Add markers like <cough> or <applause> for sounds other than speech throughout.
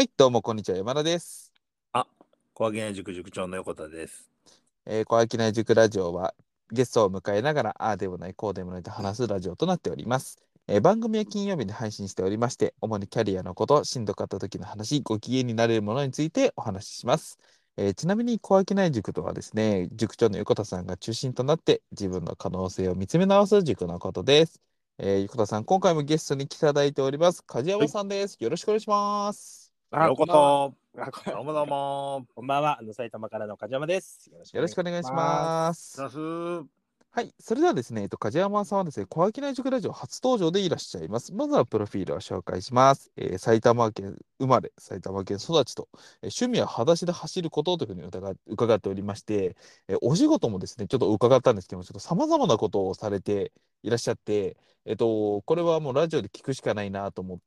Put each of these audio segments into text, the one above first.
はい、どうもこんにちは、山田です。あ、小涌谷塾塾長の横田です。えー、小商い塾ラジオはゲストを迎えながら、ああでもない、こうでもないと話すラジオとなっております。えー番組は金曜日に配信しておりまして、主にキャリアのこと、しんどかった時の話、ご機嫌になれるものについてお話しします。えーちなみに、小商い塾とはですね、塾長の横田さんが中心となって自分の可能性を見つめ直す塾のことです。えー横田さん、今回もゲストに来ていただいております。梶山さんです。よろしくお願いします。あようここんばんはそ。あこどうもどうも。<laughs> こんばんは。あの埼玉からの梶山です。よろしくお願いします。はい、それではですね、えっと、梶山さんはですね、小商い塾ラジオ初登場でいらっしゃいます。まずはプロフィールを紹介します。えー埼玉県生まれ、埼玉県育ちと、えー趣味は裸足で走ることというふうに伺伺っておりまして、えーお仕事もですね、ちょっと伺ったんですけども、ちょっと様々なことをされていらっしゃって、えっと、これはもうラジオで聞くしかないなと思って、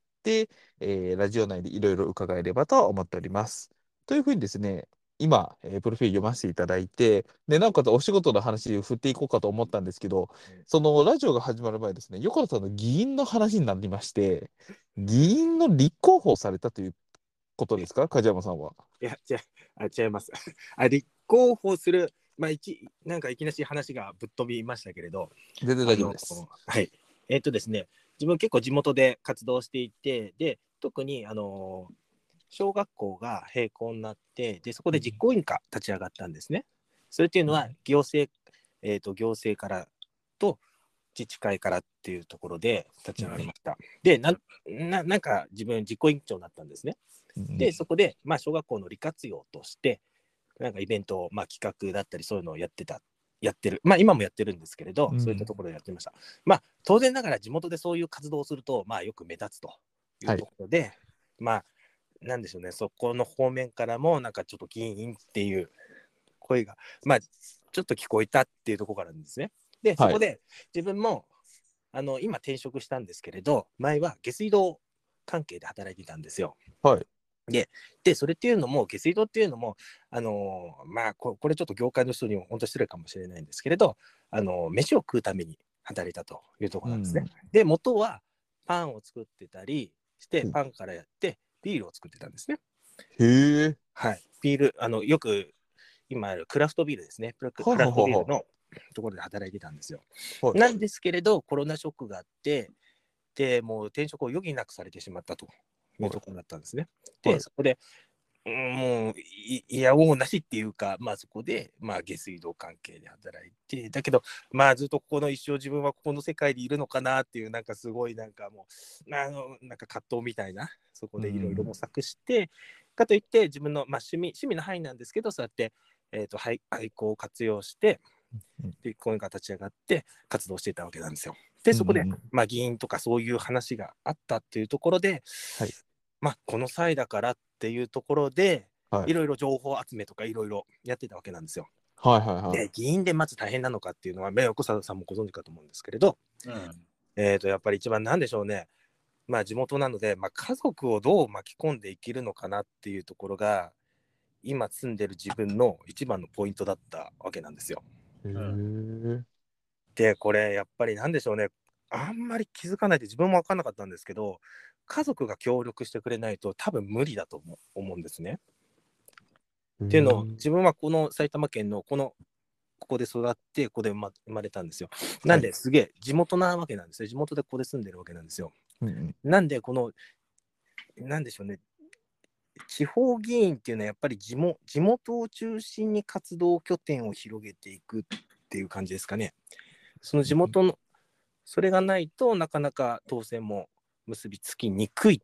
えーラジオ内でいろいろ伺えればと思っております。というふうにですね、今、えープロフィール読ませていただいて、で、なおかつお仕事の話を振っていこうかと思ったんですけど、そのラジオが始まる前ですね、横田さんの議員の話になりまして、議員の立候補をされたということですか、梶山さんは。いや、違う、あ違います。<laughs> あ立候補する、まあ、一なんかいきなり話がぶっ飛びましたけれど、全然大丈夫ですはい。えっ、とですね、自分結構地元で活動していて、で、特に、あの小学校が閉校になって、で、そこで実行委員会立ち上がったんですね。それっていうのは、行政、えっ、と、行政からと自治会からっていうところで立ち上がりました。でなんな、なんか自分実行委員長になったんですね。うんで、そこで、まあ、小学校の利活用として、なんかイベントを、まあ、企画だったり、そういうのをやってた、やってる、まあ、今もやってるんですけれど、うんそういったところでやってました。まあ、当然ながら地元でそういう活動をすると、まあ、よく目立つというところで、まあ、なんでしょうね、そこの方面からも、なんかちょっと議員っていう声が、まあ、ちょっと聞こえたっていうところからなんですね。で、そはいこで自分も、あの、今転職したんですけれど、前は下水道関係で働いていたんですよ。はい。で、それっていうのも、下水道っていうのも、あのーまあこ、これちょっと業界の人にも本当失礼かもしれないんですけれど、あのー飯を食うために働いたというところなんですね。で、元はパンを作ってたりしてう、んパンからやって、ビールを作ってたんですね。へえ。はい。ビール、あの、よく今あるクラフトビールですね。クラフトビールのところで働いてたんですよ。はいなんですけれど、コロナショックがあって、で、もう転職を余儀なくされてしまったというところだったんですね。で、はいそこで、うんもうい、いやおうなしっていうか、まあそこで、まあ下水道関係で働いて、だけど、まあずっとここの一生自分はここの世界でいるのかなっていう、なんかすごいなんかもう、あのなんか葛藤みたいな、そこでいろいろ模索して、かといって自分の、まあ、趣味趣味の範囲なんですけど、そうやって、えー、と愛愛好を活用してうん、で、こういうのが立ち上がって活動していたわけなんですよ。で、そこで、まあ、議員とかそういう話があったっていうところで、はいまあ、この際だからっていうところで、はいいろいろ情報集めとかいろいろやってたわけなんですよ。はいはいはい。で、議員でまず大変なのかっていうのは、目横澤さんもご存知かと思うんですけれど、うん。えー、とやっぱり一番なんでしょうね、まあ、地元なので、まあ、家族をどう巻き込んでいけるのかなっていうところが、今住んでる自分の一番のポイントだったわけなんですよ。へえ。で、これやっぱりなんでしょうね、あんまり気づかないで自分も分かんなかったんですけど、家族が協力してくれないと多分無理だと思うんですね。っていうのを自分はこの埼玉県のこのここで育ってここで生まれたんですよ。なんですげえ地元なわけなんですよ。地元でここで住んでるわけなんですよ。うんうんなんでこのなんでしょうね地方議員っていうのはやっぱり地元地元を中心に活動拠点を広げていくっていう感じですかね。その地元のそれがないとなかなか当選も結びつきにくい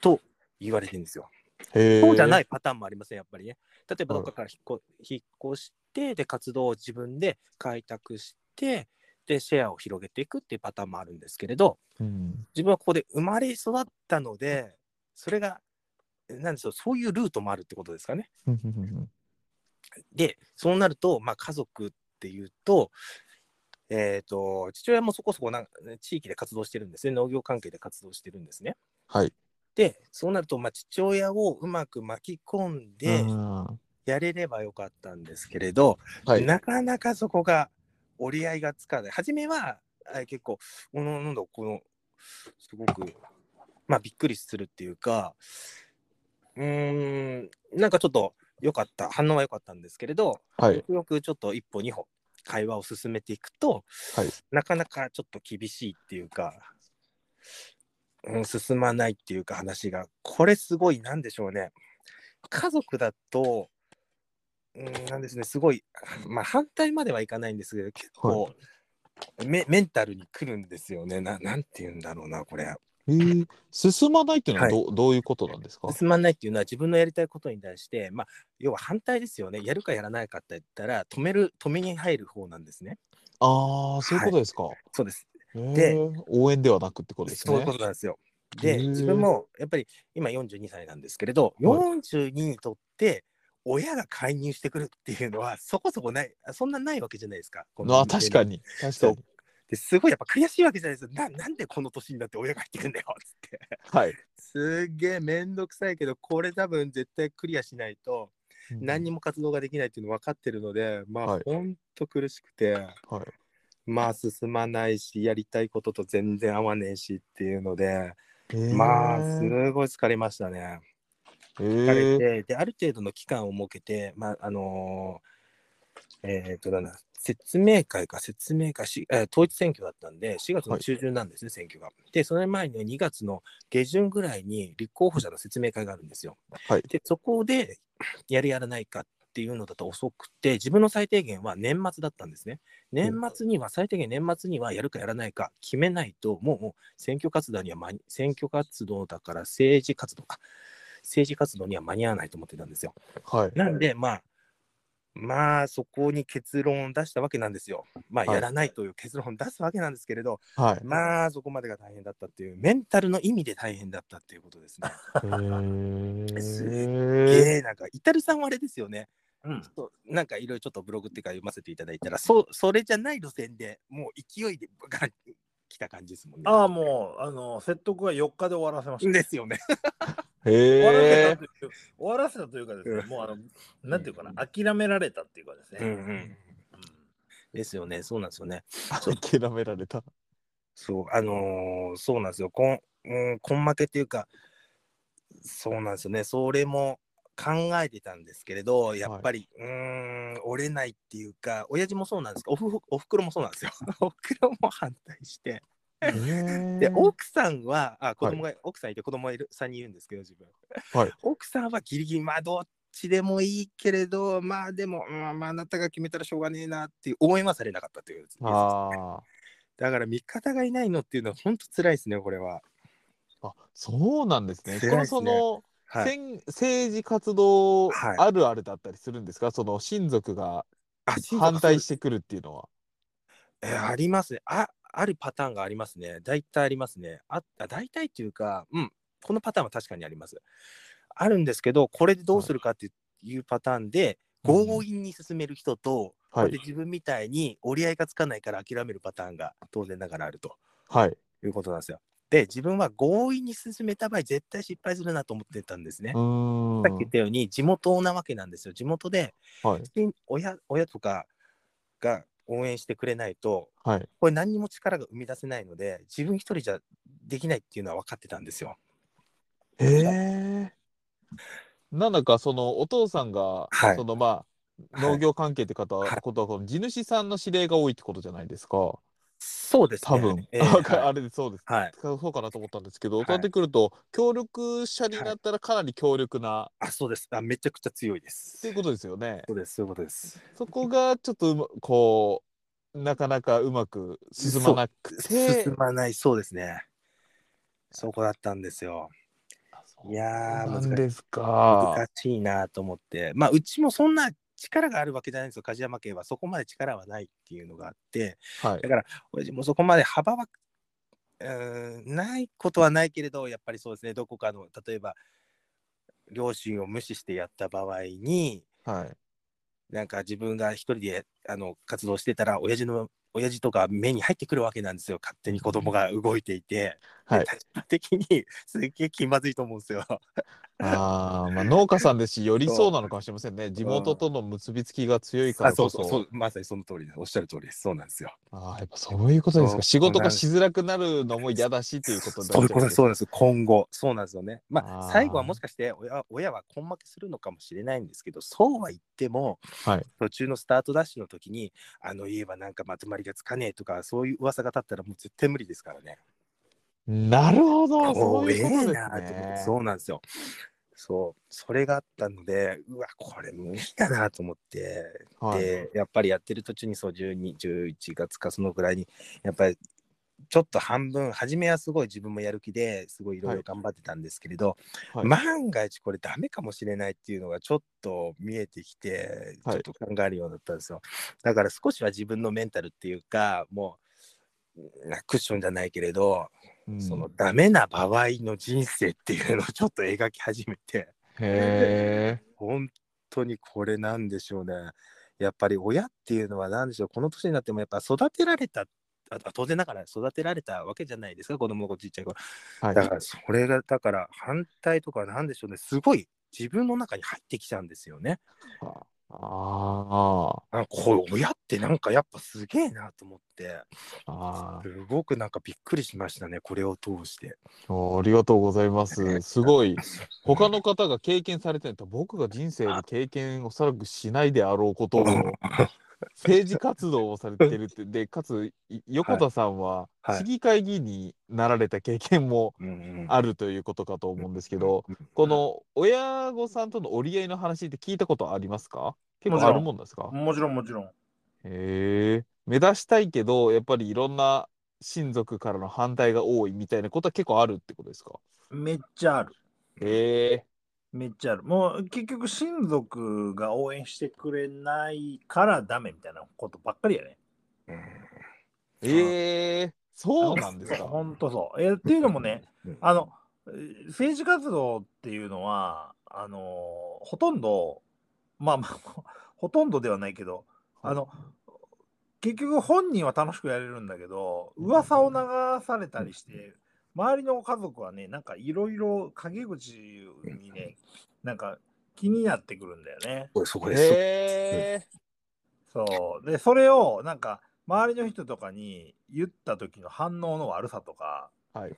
と言われてるんですよ。そうじゃないいパターンもありますね、やっぱりね。例えばどっかから引っこ引っ越して、で、活動を自分で開拓して、で、シェアを広げていくっていうパターンもあるんですけれど、うん。自分はここで生まれ育ったので、それが、なんでしょう、そういうルートもあるってことですかね。で、そうなると、まあ、家族っていうと、えっ、と、父親もそこそこな地域で活動してるんですね。農業関係で活動してるんですね。はい。で、そうなると、まあ、父親をうまく巻き込んで、うんやれればよかったんですけれど、はい。なかなかそこが折り合いがつかない。初めはあ結構、おのなんだこのすごく、まあ、びっくりするっていうか、うーん、なんかちょっと良かった、反応は良かったんですけれど、はいよ。くよくちょっと一歩二歩会話を進めていくと、はい。なかなかちょっと厳しいっていうか、うん、進まないっていうか話が、これすごいなんでしょうね。家族だと、うん、なんですね、すごい、まあ反対まではいかないんですけど、結構、メメンタルに来るんですよね。ななんて言うんだろうな、これ。えー、進まないっていうのはど,、うどういうことなんですか？進まないっていうのは自分のやりたいことに対して、まあ、要は反対ですよね。やるかやらないかって言ったら、止める、止めに入る方なんですね。ああ、そういうことですか。そうです。で、応援ではなくってことですね。そういうことなんですよ。で、自分もやっぱり今42歳なんですけれど、42にとって親が介入してくるっていうのはそこそこない、そんなないわけじゃないですか。あー確かに。確かに。ですごいやっぱ悔しいわけじゃないですな。なんでこの年になって親が入ってくんだよっつって。はい。すっげえめんどくさいけど、これ多分絶対クリアしないと何にも。も活動ができないっていうの分かってるので、まあ、はいほんと苦しくて、はい。まあ進まないし、やりたいことと全然合わねえしっていうので、えーまあ、すごい疲れましたね。え疲れー、て、で、ある程度の期間を設けて、まあ、あのーえっ、と、なんだ、説明会か、説明会し、えー統一選挙だったんで、4月の中旬なんですね、選挙が。で、その前に2月の下旬ぐらいに立候補者の説明会があるんですよ。はいで、そこで <clears throat> やるやらないかっていうのだと遅くて、自分の最低限は年末だったんですね。年末には、最低限年末にはやるかやらないか決めないと、もうもう選挙活動には間に、選挙活動だから政治活動か。政治活動には間に合わないと思ってたんですよ。はい。なんで、まあ、まあ、そこに結論を出したわけなんですよ。まあ、はいやらないという結論を出すわけなんですけれど、はい。まあ、そこまでが大変だったっていう、メンタルの意味で大変だったっていうことですね。えすー、ええなんか、イタルさんはあれですよね。うんちょっとなんかいろいろちょっとブログっていうか読ませていただいたら、そそれじゃない路線でもう勢いでガた感じですもんね。ああ、もう、あの、説得は4日で終わらせました。ですよね。<laughs> へ終わらせえたという終わらせたというかですね、うんもうあの、なんていうかな、諦められたっていうかですね。うんうんですよね。そうなんですよね。<laughs> ー、諦められた。そう、あのーそうなんですよ。こん、うん、根負けっていうか、そうなんですよね。それも考えてたんですけれど、やっぱり、うーん、折れないっていうか、親父もそうなんですけど、おふおふくろもそうなんですよ。<laughs> おふくろも反対して。で、奥さんは、あ、子供が、奥さんいて子供いる3人いるんですけど、自分。はい奥さんはギリギリ、まあ、どっちでもいいけれど、まあ、でも、うんまあ、あなたが決めたらしょうがねえなっていう応援はされなかったという。あだから、味方がいないのっていうのは、本当辛いですね、これは。ーあ、そうなんですね。ですねこのその、はい。せん政治活動はいあるあるだったりするんですか、その親族があ反対してくるっていうのは。えーありますね。あ、あるパターンがありますね。大体ありますね。あ、あ大体っていうか、うん、このパターンは確かにあります。あるんですけど、これでどうするかっていうパターンで、強引に進める人と、こはいれで。自分みたいに折り合いがつかないから諦めるパターンが当然ながらあるとはい。いうことなんですよ。で、自分は強引に進めた場合、絶対失敗するなと思ってたんですね。さっき言ったように、地元なわけなんですよ。地元で、はい。親親とかが応援してくれないと、はい。これ何にも力が生み出せないので、自分一人じゃできないっていうのは分かってたんですよ。へえ。なんだかそのお父さんが、はいそのまあはい農業関係って方、はいことはこの地主さんの指令が多いってことじゃないですか。そうですね。多分、えーあはいれでそうです。はい。そうかなと思ったんですけど、はいそうなってくると協力者になったらかなり強力な、あ、そうです。あめちゃくちゃ強いです。っていうことですよね。そうです、そういうことです。そこがちょっとうまこうなかなかうまく進まなくて進まない、そうですね。そこだったんですよ。いやー、難しいなんですか。難しいなと思って。まあ、うちもそんな力があるわけじゃないんですよ。梶山家はそこまで力はないっていうのがあって、はいだ。から、親父もそこまで幅は、うーん、ないことはないけれど、やっぱりそうですね、どこかの、例えば、両親を無視してやった場合に、はい。なんか自分が一人であの活動してたら、親父の、親父とか目に入ってくるわけなんですよ。勝手に子供が動いていて。はい立場的にすっげえ気まずいと思うんですよ。ああ、まあ農家さんですし、よりそうなのかもしれませんね。地元との結びつきが強いからこそ。うそうそう、まさにその通りです。おっしゃる通りです。そうなんですよ。ああ、やっぱそういうことですか。仕事がしづらくなるのも嫌だしっていうことになっちゃそういうことです。そうです。今後、そうなんですよね。まあ、あー最後はもしかして親親は根負けするのかもしれないんですけど、そうは言っても、はい途中のスタートダッシュの時に、あの言えばなんかまとまりがつかねえとか、そういう噂が立ったらもう絶対無理ですからね。なるほど、そういうことですね。そうなんですよ。そう、それがあったので、うわ、これ無理だなと思って、はいで、やっぱりやってる途中にそう12、11月かそのぐらいに、やっぱりちょっと半分、初めはすごい自分もやる気ですごいいろいろ頑張ってたんですけれど、はい万が一これダメかもしれないっていうのがちょっと見えてきて、ちはいょっと考えるようになったんですよ。だから少しは自分のメンタルっていうか、もう、なクッションじゃないけれど、うんそのダメな場合の人生っていうのをちょっと描き始めて、へえ。<laughs> 本当にこれなんでしょうね。やっぱり親っていうのは何でしょう、この年になってもやっぱ育てられた、あ当然ながら育てられたわけじゃないですか、子供の子ちっちゃい頃。はい。だからそれが、だから反対とかなんでしょうね、すごい自分の中に入ってきちゃうんですよね。ああこれ親ってなんかやっぱすげえなと思って、あ、あすごくなんかびっくりしましたね、これを通して。あ、ありがとうございます。<laughs> すごい。他の方が経験されてると、僕が人生で経験おそらくしないであろうことを、政治活動をされてるって、で、かつ、い横田さんははい。市議会議員になられた経験もあるということかと思うんですけど、この親御さんとの折り合いの話って聞いたことありますか？結構あるもんですか？もちろんもちろん。へえ。目指したいけどやっぱりいろんな親族からの反対が多いみたいなことは結構あるってことですか？めっちゃある。へえめっちゃある。もう結局親族が応援してくれないからダメみたいなことばっかりやね。うん。ええそうなんですか？ほんとそう。えっていうのもね、うん。あの、えー政治活動っていうのは、あのーほとんど、まあまあ、<laughs> ほとんどではないけど、あの、結局本人は楽しくやれるんだけど、噂を流されたりして、周りの家族はね、なんかいろいろ陰口にね、なんか気になってくるんだよね。そこです。へえそう。で、それをなんか周りの人とかに言った時の反応の悪さとか、はい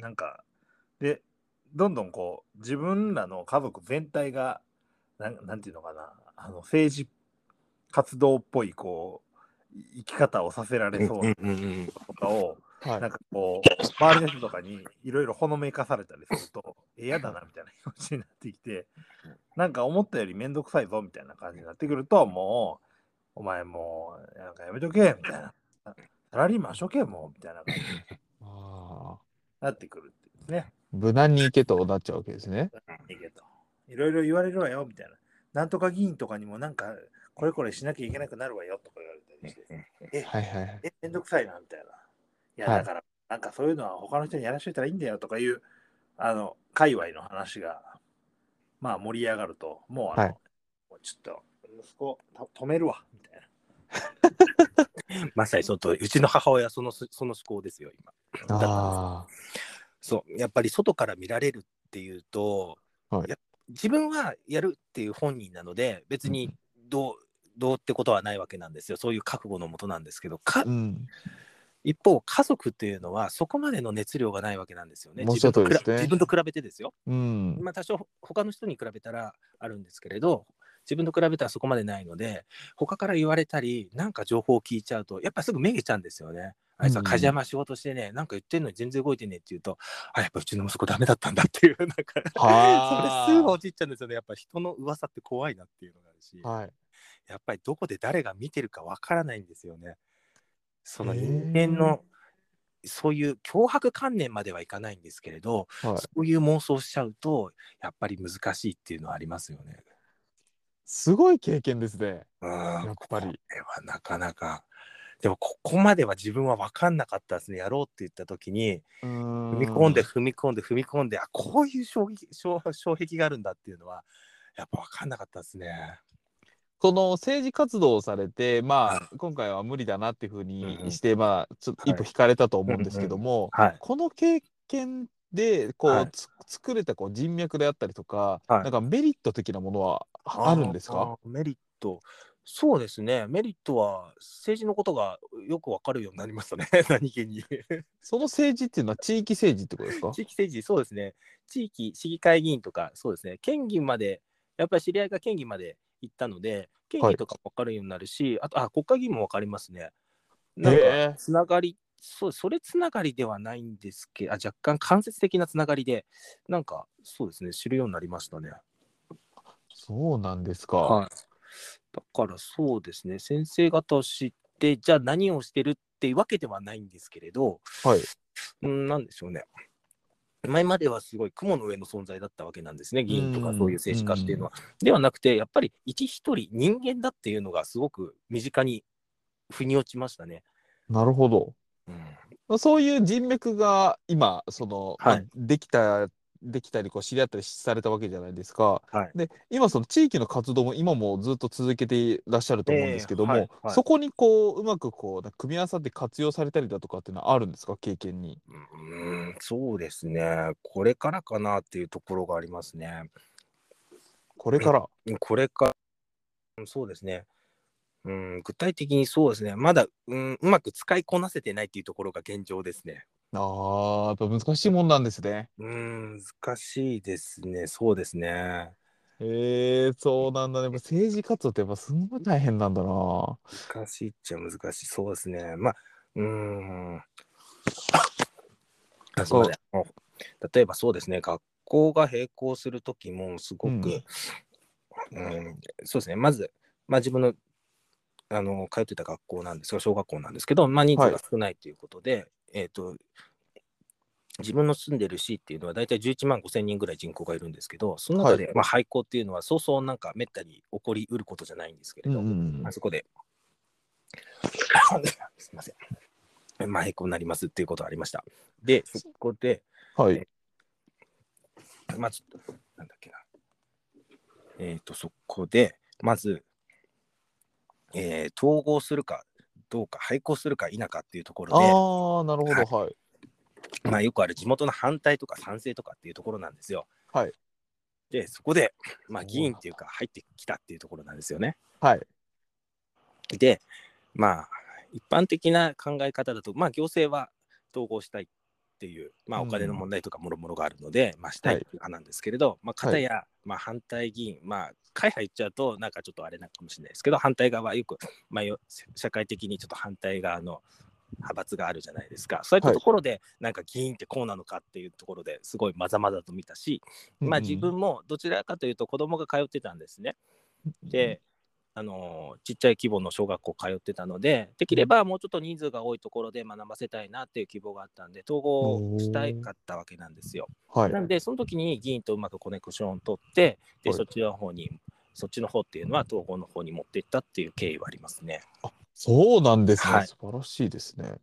なんか、で、どんどんこう、自分らの家族全体が、なんなんていうのかな、あの政治活動っぽい、こう、生き方をさせられそうなとかを、はいなんかこう、周りの人とかにいろいろほのめかされたりすると、え嫌だなみたいな気持ちになってきて、なんか思ったよりめんどくさいぞみたいな感じになってくると、もう、お前もう、なんかやめとけみたいな。サラリーマンしとけもうみたいな感じに <laughs> なってくるっていうですね。無難に行けとなっちゃうわけですねいいけど。いろいろ言われるわよみたいな。なんとか議員とかにもなんか、これこれしなきゃいけなくなるわよとか言われたりして、え、はいはいはいえ、めんどくさいなみたいな。いや、はい。だから、なんかそういうのは他の人にやらしといたらいいんだよとかいう、あの、界隈の話が、まあ盛り上がると、もうあの、はい。もうちょっと、息子た止めるわ、みたいな。<laughs> まさにそのとうちの母親はそのその思考ですよ今。あそう。やっぱり外から見られるっていうと、はい。や自分はやるっていう本人なので別にどうどうってことはないわけなんですよ。そういう覚悟のもとなんですけどかあうん一方家族っていうのはそこまでの熱量がないわけなんですよね。自分自分と比べてですよ。うん。まあ多少他の人に比べたらあるんですけれど自分と比べたらそこまでないので他から言われたりなんか情報を聞いちゃうとやっぱすぐめげちゃうんですよね。あいつは梶山仕事してね、なんか言ってんのに全然動いてねって言うとあやっぱうちの息子ダメだったんだっていうなんかはあ。それすぐ落ちっちゃうんですよね。やっぱ人の噂って怖いなっていうのがあるしはい。やっぱりどこで誰が見てるかわからないんですよね。そのへ人ー。間のそういう脅迫観念まではいかないんですけれど、はい。そういう妄想しちゃうとやっぱり難しいっていうのはありますよね。すごい経験ですね。ややっぱり。これはなかなか。でもここまでは自分は分かんなかったですね。やろうって言った時に踏踏み込んで踏み込んで踏み込んであこういう衝撃衝衝撃があるんだっていうのはやっぱ分かんなかったですね。この政治活動をされて、まはあ、今回は無理だなっていうふうにして、まあ、ちょっと一歩はい引かれたと思うんですけども、はい。この経験で、こう、はいつ作れたこう人脈であったりとか、はいなんかメリット的なものはああるんですか？メリット。そうですね。メリットは政治のことがよくわかるようになりましたね。<laughs> 何気に。その政治っていうのは地域政治ってことですか？地域政治、そうですね。地域市議会議員とか、そうですね。県議まで、やっぱり知り合いが県議まで行ったので、県はい議とかも分かるようになるし、あと、あ、国会議員も分かりますね。へなんえか、つながり、そう、それつながりではないんですけど、あ若干間接的なつながりで、なんか、そうですね、知るようになりましたね。そうなんですか。はい。だからそうですね、先生方を知って、じゃあ何をしてるっていうわけではないんですけれど、はい。うん、なんでしょうね。前まではすごい雲の上の存在だったわけなんですね、議員とかそういう政治家っていうのは。ではなくて、やっぱり一一人人間だっていうのがすごく身近に腑に落ちましたね。なるほど。うん、そういう人脈が今、その、まあはいできた、できたり、こう知り合ったりされたわけじゃないですか。はいで、今、その地域の活動も今もずっと続けていらっしゃると思うんですけども、ええはいはいそこにこう、うまくこう、組み合わさって活用されたりだとかっていうのはあるんですか、経験に。うん、そうですね、これからかなっていうところがありますね。これから？これか、うんそうですね。うん、具体的にそうですね、まだ、うん、うまく使いこなせてないっていうところが現状ですね。ああ、やっぱ難しいもんなんですね。うん、難しいですね、そうですね。へえ、そうなんだね。やっぱ政治活動ってやっぱすんごい大変なんだな。難しいっちゃ難しい、そうですね。まあ、うーん。あすみませんもう例えばそうですね、学校が並行するときもすごく、うんうんそうですね、まず、まあ、自分のあの通ってた学校なんですが、小学校なんですけど、まあ、人数が少ないということで、えっ、と、自分の住んでる市っていうのは大体11万5千人ぐらい人口がいるんですけど、その中で、まあ、廃校っていうのはそうそうなんかめったに起こりうることじゃないんですけれど、うんあそこで、<laughs> すみません。まあ、へこになりますっていうことがありました。で、そこで、はい。まあ、ちょっと、なんだっけな。えっ、と、そこで、まず、えー統合するかどうか、廃校するか否かっていうところで、ああ、なるほど。はい。まあ、よくある地元の反対とか賛成とかっていうところなんですよ。はい。で、そこで、まあ、議員っていうか、入ってきたっていうところなんですよね。はい。で、まあ、一般的な考え方だと、まあ、行政は統合したいっていう、まあ、うんお金の問題とかもろもろがあるので、まあ、したい派なんですけれど、まあ、片や、まあ、反対議員、まあ、会派言っちゃうと、なんかちょっとあれなのかもしれないですけど、反対側はよく、まあ、よ社会的にちょっと反対側の派閥があるじゃないですか。そういったところで、なんか議員ってこうなのかっていうところですごいまざまざと見たし、まあ、自分もどちらかというと子供が通ってたんですね。で、あのちっちゃい規模の小学校通ってたので、できればもうちょっと人数が多いところで学ばせたいなっていう希望があったんで、統合したいかったわけなんですよ。はい。なんで、その時に議員とうまくコネクションを取って、で、はいそっちの方に、そっちの方っていうのは統合の方に持っていったっていう経緯はありますね。そうなんですね。はい素晴らしいですね。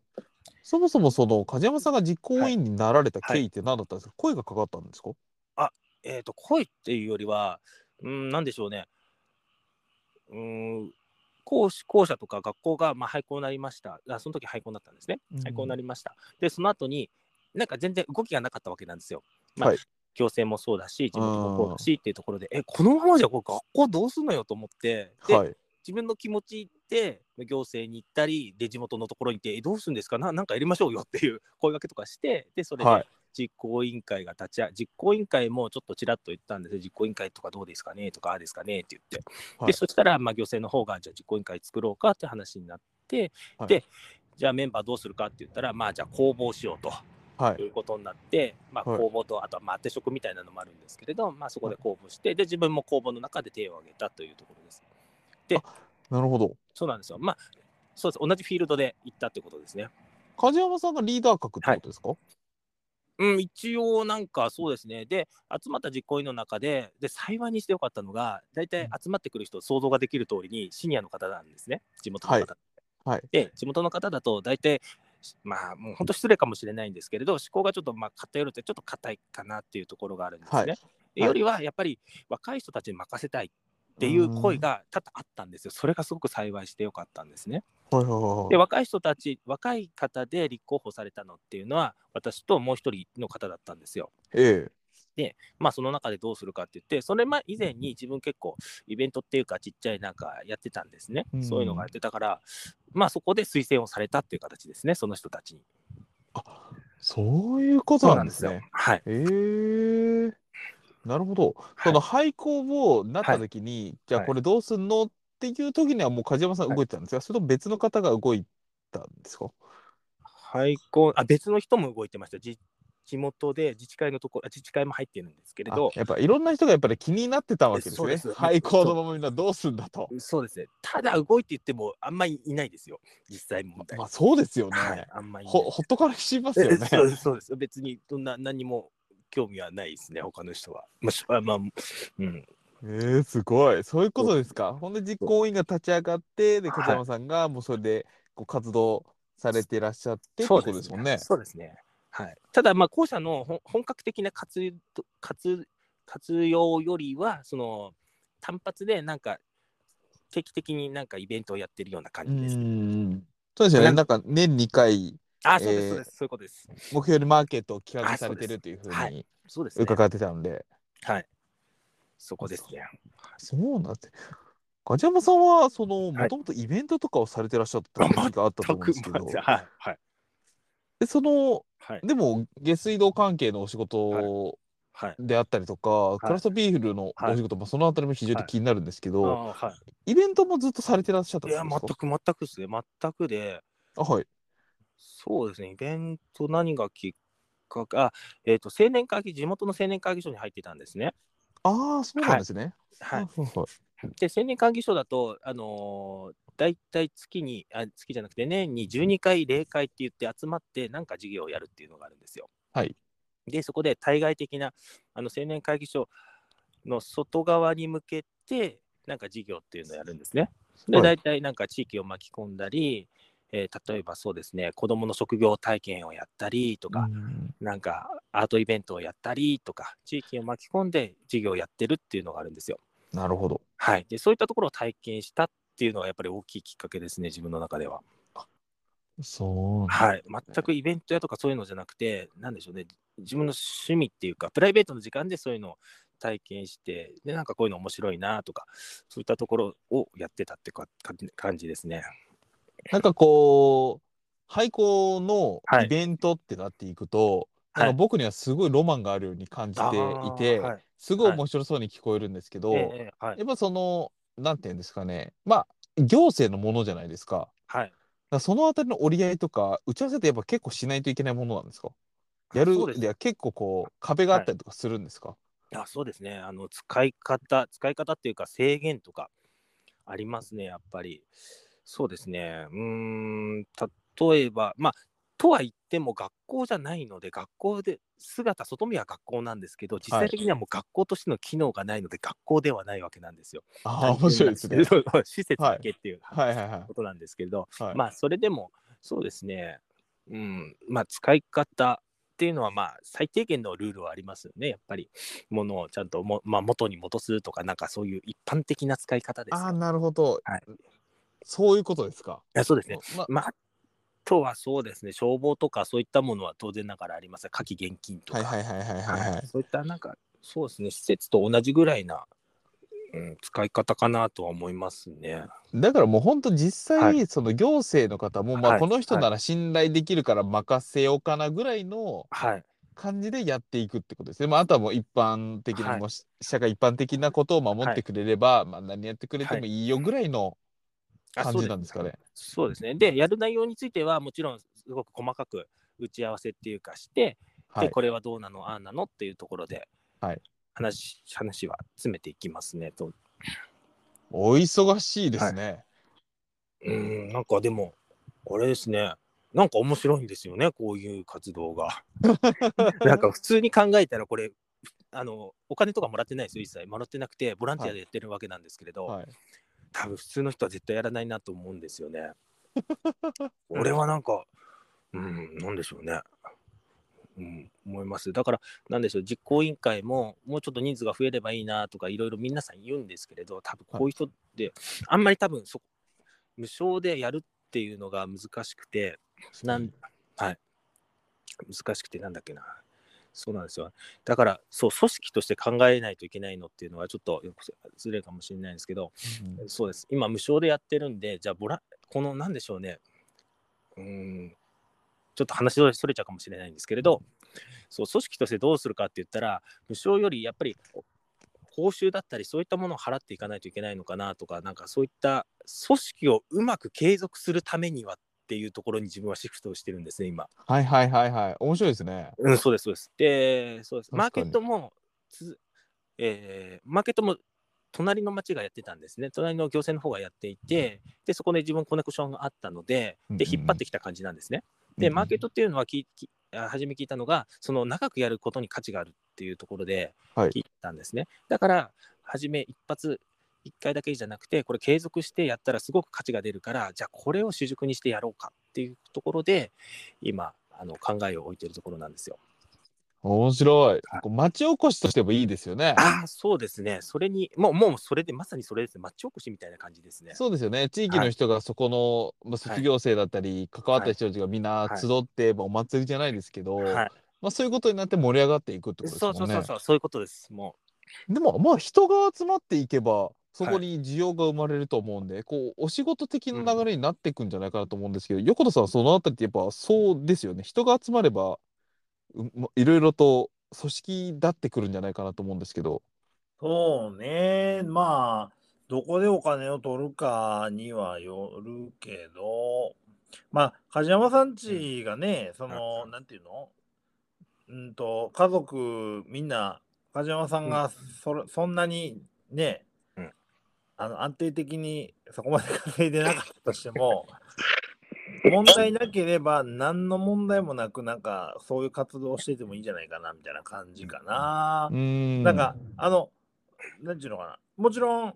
そもそもその梶山さんが実行委員になられた経緯って何だったんですか、声がかかったんですか？えっ、と、恋っていうよりは、うん、なんでしょうね。うん、校校舎とか学校が、まあ、廃校になりました。あその時廃校になったんですね。廃校になりました。で、その後に、なんか全然動きがなかったわけなんですよ。まあ、はい行政もそうだし、地元もそうだしっていうところで、え、このままじゃこれ学校どうすんのよと思って、で、はい。自分の気持ちで行政に行ったり、で、地元のところに行って、えどうするんですか？ななんかやりましょうよっていう声掛けとかして、で、それはいで実行委員会が立ち上実行委員会もちょっとちらっと言ったんですよ、実行委員会とかどうですかねとか、ああですかねって言って、はいで、そしたら、まあ、行政の方が、じゃあ実行委員会作ろうかって話になって、はいで、じゃあメンバーどうするかって言ったら、まあ、じゃあ公募しようと。はい。いうことになって、まあ、はい公募と、あとはまあ当て職みたいなのもあるんですけれど、まあ、そこで公募して、で、自分も公募の中で手を挙げたというところです。なるほど。そうなんですよ。まあ、そうです。同じフィールドで行ったってことですね。梶山さんがリーダー格ってことですか、うん、一応なんかそうですね。で、集まった実行委員の中で、で、幸いにしてよかったのが、大体集まってくる人、想像ができる通りにシニアの方なんですね。地元の方。はいはいで、地元の方だと、大体、まあ、もう本当失礼かもしれないんですけれど、思考がちょっと、まあ、偏るってちょっと硬いかなっていうところがあるんですね。はいでよりは、やっぱり若い人たちに任せたいっっていう声が多々あったんですよ。それがすごく幸いしてよかったんですね。はいはいはいで若い人たち若い方で立候補されたのっていうのは私ともう一人の方だったんですよ。ええ。まあその中でどうするかって言ってそれま以前に自分結構イベントっていうかちっちゃいなんかやってたんですね。うんそういうのがやってたからまあそこで推薦をされたっていう形ですねその人たちに。そういうことなんですよね。。はい。ええなるほど。はいその廃校をなった時に、じゃあはいこれどうすんのっていう時にはもう梶山さん動いてたんですか、それとも別の方が動いたんですか？廃校あ別の人も動いてました。じ地元で自治会のところあ自治会も入ってるんですけれどあやっぱいろんな人がやっぱり気になってたわけですね。廃校のままみんなどうすんだと。そうですねただ動いて言ってもあんまりいないですよ実際問題。まあそうですよね。はい、あんまりほほっとからしますよね。<laughs> そうですそうです別にどんな何も興味はないですね他の人は。まあまあうんえー、すごい。そういうことですか？ほんで実行委員が立ち上がって、で、はい梶山さんがもうそれでこう活動されていらっしゃってってことですもんね。そうですね。はい、ただ、まあ、後者の本格的な活活活用よりは、その単発でなんか定期的になんかイベントをやってるような感うじです。ん。そうですよね。なんか年2回、あ、そうです、えーそうです、そういうことです。目標にマーケットを企画あされてるというふうはにそうですね。伺ってたので。はい。そこですね。そうなんですね。梶山さんは、その、はいもともとイベントとかをされてらっしゃった時があったと思うんですけど、<laughs> はい、はい、でその、はい、でも、下水道関係のお仕事はい。であったりとか、クラフトビールのお仕事、まあ、そのあたりも非常に気になるんですけあど、ーはイベントもずっとされてらっしゃったい。いや、んですか？全く、全くですね。全くで、あ、はい。そうですね、イベント何がきっかけ、あ、えっ、と、青年会議、地元の青年会議所に入ってたんですね。ああ、そうなんですね。はい。で、青年会議所だと、あのー、大体月にあ、月じゃなくて年に12回例会って言って集まって、なんか事業をやるっていうのがあるんですよ。はい。で、そこで対外的なあの青年会議所の外側に向けて、なんか事業っていうのをやるんですね。で、はい大体なんか地域を巻き込んだり、えー例えばそうですね、子どもの職業体験をやったりとか、うんなんかアートイベントをやったりとか、地域を巻き込んで事業をやってるっていうのがあるんですよ。なるほど。はい、でそういったところを体験したっていうのがやっぱり大きいきっかけですね、自分の中では。そうなんはい、全くイベントやとかそういうのじゃなくて、なんでしょうね、自分の趣味っていうか、プライベートの時間でそういうのを体験して、でなんかこういうの面白いなとか、そういったところをやってたってかか感じですね。なんかこう、廃校のはい。イベントってなっていくと、はい。なんか僕にはすごいロマンがあるように感じていて、はい。すごい面白そうに聞こえるんですけど、ええはい。やっぱその、なんていうんですかね、まあ、行政のものじゃないですか。だかはい、らそのあたりの折り合いとか、打ち合わせってやっぱ結構しないといけないものなんですか？やるそうですでは結構こう、壁があったりとかするんですか、あそうですね。あの、使い方、使い方っていうか制限とかありますね、やっぱり。そうですね、うーん、例えば、まあ、とは言っても学校じゃないので、学校で、姿、外見は学校なんですけど、実際的にはもう学校としての機能がないので、学校ではないわけなんですよ。ああ、面白いですね。<laughs> 施設だけっていうはいはいはい。ことなんですけど、はい、まあ、それでも、そうですね、うん、まあ、使い方っていうのは、まあ、最低限のルールはありますよね、やっぱり。ものをちゃんとも、まあ、元に戻すとか、なんかそういう一般的な使い方ですよああ、なるほど、はいそういうことですか？いやそうですね。ままあ、あとはそうですね、消防とかそういったものは当然ながらあります。火器厳禁とか、はいはいはいはいはい、はいはいそういったなんか、そうですね、施設と同じぐらいな、うん、使い方かなとは思いますね。だからもう本当実際、はその行政の方も、まあはいこの人なら信頼できるから任せようかなぐらいのはい。感じでやっていくってことですね。まあ、あとはもう一般的な、はいもうし社会一般的なことを守ってくれれば、まあ何やってくれてもはいいいよぐらいのあ感じなんですかね。そうですね。で、やる内容については、もちろん、すごく細かく打ち合わせっていうかして、で、はい。これはどうなの、ああなのっていうところで、はい話話は詰めていきますね。とお忙しいですね。うん、なんかでも、あれですね、なんか面白いんですよね、こういう活動が。<laughs> なんか普通に考えたら、これ、あのお金とかもらってないですよ、一切。もらってなくて、ボランティアでやってるわけなんですけれど、はい。多分普通の人は絶対やらないなと思うんですよね。<laughs> 俺はなんか、うん、なんでしょうね。うん、思います。だから、なんでしょう、実行委員会も、もうちょっと人数が増えればいいなとか、いろいろ皆さん言うんですけれど、多分こういう人って、あんまり多分そ無償でやるっていうのが難しくて、なんはい、難しくて、なんだっけな。そうなんですよ。だから、そう、組織として考えないといけないのっていうのは、ちょっとずれるかもしれないんですけど、うんそうです。今、無償でやってるんで、じゃあ、ボラ、この、なんでしょうね。うーん、ちょっと話がそれちゃうかもしれないんですけれど、そう、組織としてどうするかって言ったら、無償よりやっぱり、報酬だったり、そういったものを払っていかないといけないのかなとか、なんかそういった組織をうまく継続するためにはっていうところに自分はシフトをしてるんですね、今。はいはいはいはい。面白いですね。うん、そうです、そうです。で、そうです。マーケットもつ、えーマーケットも隣の町がやってたんですね。隣の行政の方がやっていて、で、そこで自分コネクションがあったので、で、うんうんうん引っ張ってきた感じなんですね。で、うんマーケットっていうのはききあ初め聞いたのが、その長くやることに価値があるっていうところではい聞いたんですね。だから、初め一発、一回だけじゃなくて、これ継続してやったらすごく価値が出るから、じゃあこれを主軸にしてやろうかっていうところで、今、あの考えを置いてるところなんですよ。面白い町おこしとしてもいいですよね。ああ、そうですね。それに、もう、もうそれで、まさにそれですね。町おこしみたいな感じですね。そうですよね。地域の人がそこの、まあ、卒業生だったり、関わった人たちがみんな集って、まあお祭りじゃないですけど、はい。まあ、そういうことになって盛り上がっていくってことですね。うそうそうそう、そういうことです。もでもまあ人が集まっていけばそこに需要が生まれると思うんで、こうお仕事的な流れになっていくんじゃないかなと思うんですけど、横田さんはそのあたりってやっぱそうですよね。人が集まればいろいろと組織だってくるんじゃないかなと思うんですけど。そうね。まあ、どこでお金を取るかにはよるけど、まあ、梶山さんちがね、その、なんていうの？うんと、家族みんな、梶山さんがそれそんなにね、うんあの安定的にそこまで稼いでなかったとしても、<laughs> 問題なければ何の問題もなく、なんかそういう活動をしててもいいんじゃないかなみたいな感じかなんなんか、あの、なんていうのかな。もちろん、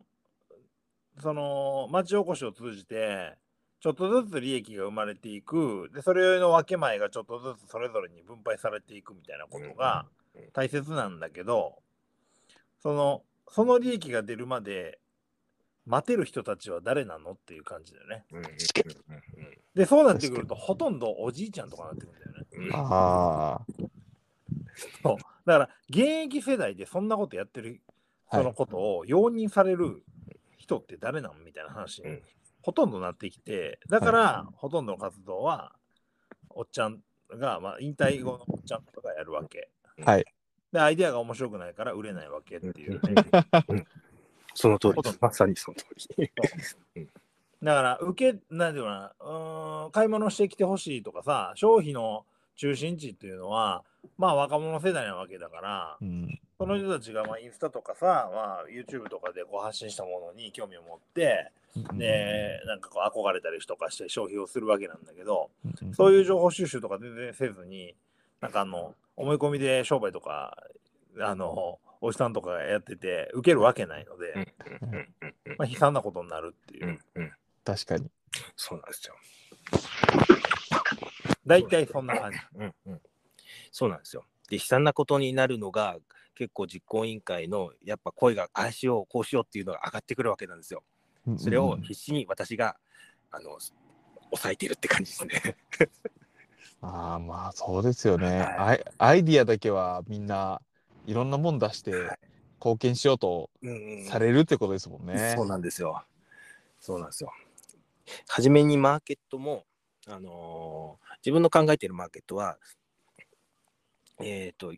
その、町おこしを通じて、ちょっとずつ利益が生まれていく。で、それの分け前がちょっとずつそれぞれに分配されていくみたいなことが大切なんだけど、その、その利益が出るまで待てる人たちは誰なのっていう感じだよね。で、そうなってくると、ほとんどおじいちゃんとかになってくるんだよね。ああそう。だから、現役世代でそんなことやってるはいそのことを容認される人って誰なのみたいな話にうん。ほとんどなってきて、だから、ほとんどの活動は、おっちゃんが、まあ、引退後のおっちゃんとかやるわけ。はい。で、アイデアが面白くないから売れないわけっていう。ね。その通りです。まさにその通り。<laughs> だから、受け、なんていうのかな、うーん、買い物してきてほしいとかさ、消費の中心地っていうのは、まあ若者世代なわけだから、うん。その人たちがまあインスタとかさ、まあ、YouTube とかでこう発信したものに興味を持って、で、なんかこう憧れたりとかして消費をするわけなんだけど、うん。そういう情報収集とか全然せずに、なんかあの、思い込みで商売とか、あの、おじさんとかがやってて、受けるわけないので、まあ、悲惨なことになるっていうう。んうん確かにそうなんですよ。大体そんな感じ。うんうんそうなんですよ。で、悲惨なことになるのが、結構実行委員会のやっぱ声がああしよう、こうしようっていうのが上がってくるわけなんですよ。それを必死に私が、あの、抑えてるって感じですね。ああまあそうですよね、はいアイアイディアだけはみんないろんなもん出してはい貢献しようとうんうんされるってことですもんね。そうなんですよ。そうなんですよ。初めにマーケットも、あのー自分の考えているマーケットは、えっ、と、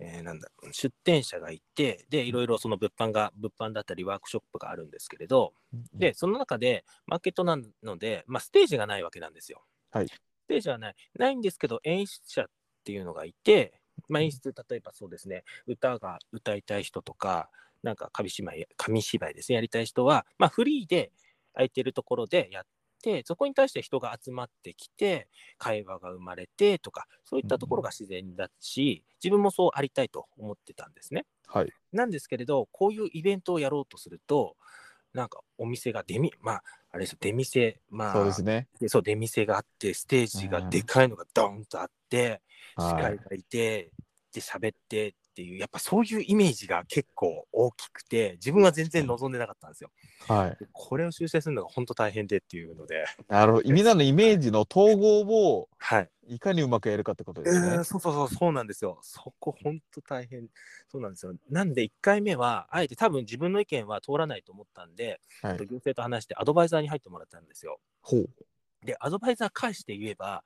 えーなんだ、出店者がいて、で、いろいろその物販が、物販だったりワークショップがあるんですけれど、うんで、その中で、マーケットなので、まあ、ステージがないわけなんですよ。はいステージはない。ないんですけど、演出者っていうのがいて、まあ、演出、例えばそうですね、歌が歌いたい人とか、なんか紙芝居、紙芝居ですね、やりたい人は、まあ、フリーで空いてるところでやって、そこに対して人が集まってきて、会話が生まれてとか、そういったところが自然だし、自分もそうありたいと思ってたんですね。はい。なんですけれど、こういうイベントをやろうとすると、なんかお店が出みまああれですよ出店まあそうですね。でそう出店があってステージがでかいのがドーンとあって、司はい。会がいてで喋ってっていうやっぱそういうイメージが結構大きくて自分は全然望んでなかったんですよ。はい。でこれを修正するのが本当大変でっていうので、<laughs> なるほど。みんなのイメージの統合をはい、いかにうまくやるかってことえですね。ーそうそうそうそうなんですよ。そこ本当大変そうなんですよ。なんで1回目はあえて多分自分の意見は通らないと思ったんで、はい行政と話してアドバイザーに入ってもらったんですよ。ほう。で、アドバイザー返して言えば、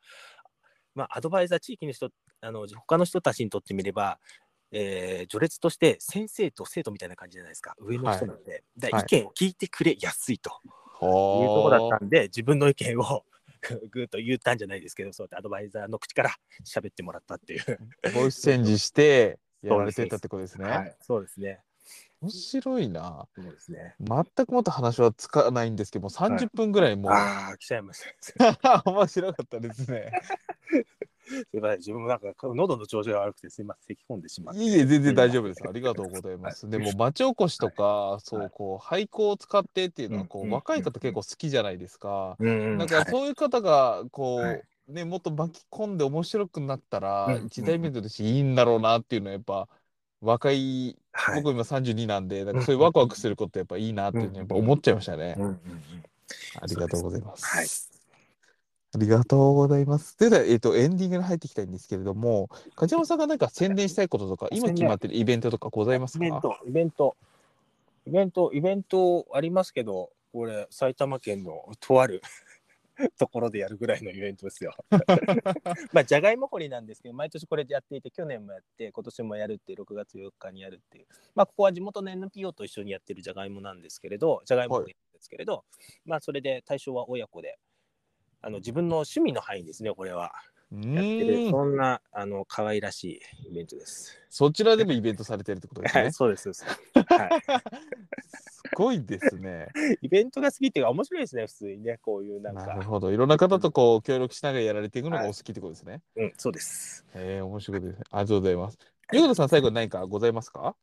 まあ、アドバイザー、地域の人、あの他の人たちにとってみれば、えー序列として先生と生徒みたいな感じじゃないですか、上の人なんで、はい意見を聞いてくれやすいというとほころだったんで、自分の意見を <laughs> ぐーっと言ったんじゃないですけど、そうやってアドバイザーの口から喋ってもらったっていう。ボイスチェンジして <laughs> やられてたってことですね。はい、そうですね。面白いな。そうですね。全くもっと話はつかないんですけども、30分ぐらいもう、ああ、来ちゃいました。<laughs> 面白かったですね。すみません、自分もなんか喉の調子が悪くて、すみません、咳き込んでしまって。いいえ、全然大丈夫です。ありがとうございます。<laughs> でも、町おこしとか、そう、こう、俳句を使ってっていうのは、こう、うん若い方結構好きじゃないですか。うんなんか、そういう方が、こはう、ね、もっと巻き込んで面白くなったら、うん一大イベントとしていいんだろうなっていうのは、やっぱ、若い、はい。僕今32なんで、なんかそういうワクワクすることやっぱいいなっていうのはやっぱ思っちゃいましたね。ありがとうございます。はいありがとうございます。では、えっ、と、エンディングに入っていきたいんですけれども、梶山さんが何か宣伝したいこととか、今決まってるイベントとかございますか？イベント、イベント、イベント、イベントありますけど、これ、埼玉県のとある <laughs> ところでやるぐらいのイベントですよ。<laughs> まあ、じゃがいも掘りなんですけど、毎年これでやっていて、去年もやって、今年もやるっていう、6月4日にやるっていう、まあ、ここは地元の NPO と一緒にやってるじゃがいもなんですけれど、じゃがいもなんですけれど、まあ、それで対象は親子で、あの自分の趣味の範囲ですね、これは。うやってる、そんなあの可愛らしいイベントです。そちらでもイベントされてるってことですね。はい、そうです。そうですはいすごいですね。<laughs> イベントが好きっていうか面白いですね、普通にね、こういうなんか。なるほど。いろんな方とこう協力しながらやられていくのがお好きってことですね。うん、そうです。ええ面白いですね。ありがとうございます。横田さん、最後に何かございますか？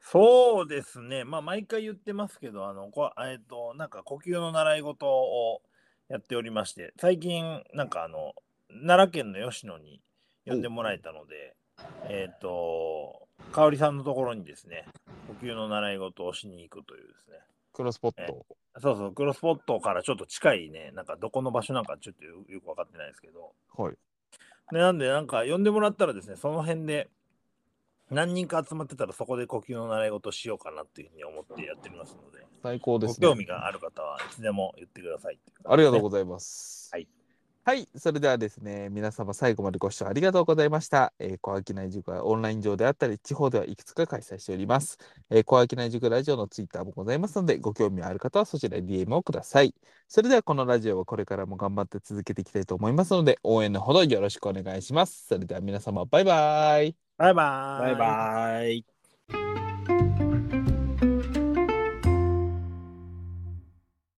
そうですね、まあ、毎回言ってますけど、あのこえっ、と、なんか呼吸の習い事をやっておりまして、最近、なんかあの、奈良県の吉野に呼んでもらえたので、えっ、と、香織さんのところにですね、呼吸の習い事をしに行くというですね、クロスポット。そうそう、クロスポットからちょっと近いね、なんかどこの場所なんかちょっとよよく分かってないですけど、はい。でなんで、なんか呼んでもらったらですね、その辺で何人か集まってたらそこで呼吸の習い事をしようかなっていうふうに思ってやっておりますので、最高ですね。ご興味がある方はいつでも言ってくださいっていうありがとうごございます。はい。はい、それではですね、皆様最後までご視聴ありがとうございました。えー、小商い塾はオンライン上であったり、地方ではいくつか開催しております。えー、小商い塾ラジオのツイッターもございますので、ご興味ある方はそちらに DM をください。それではこのラジオはこれからも頑張って続けていきたいと思いますので、応援のほどよろしくお願いします。それでは皆様、バイバイ。ざいます。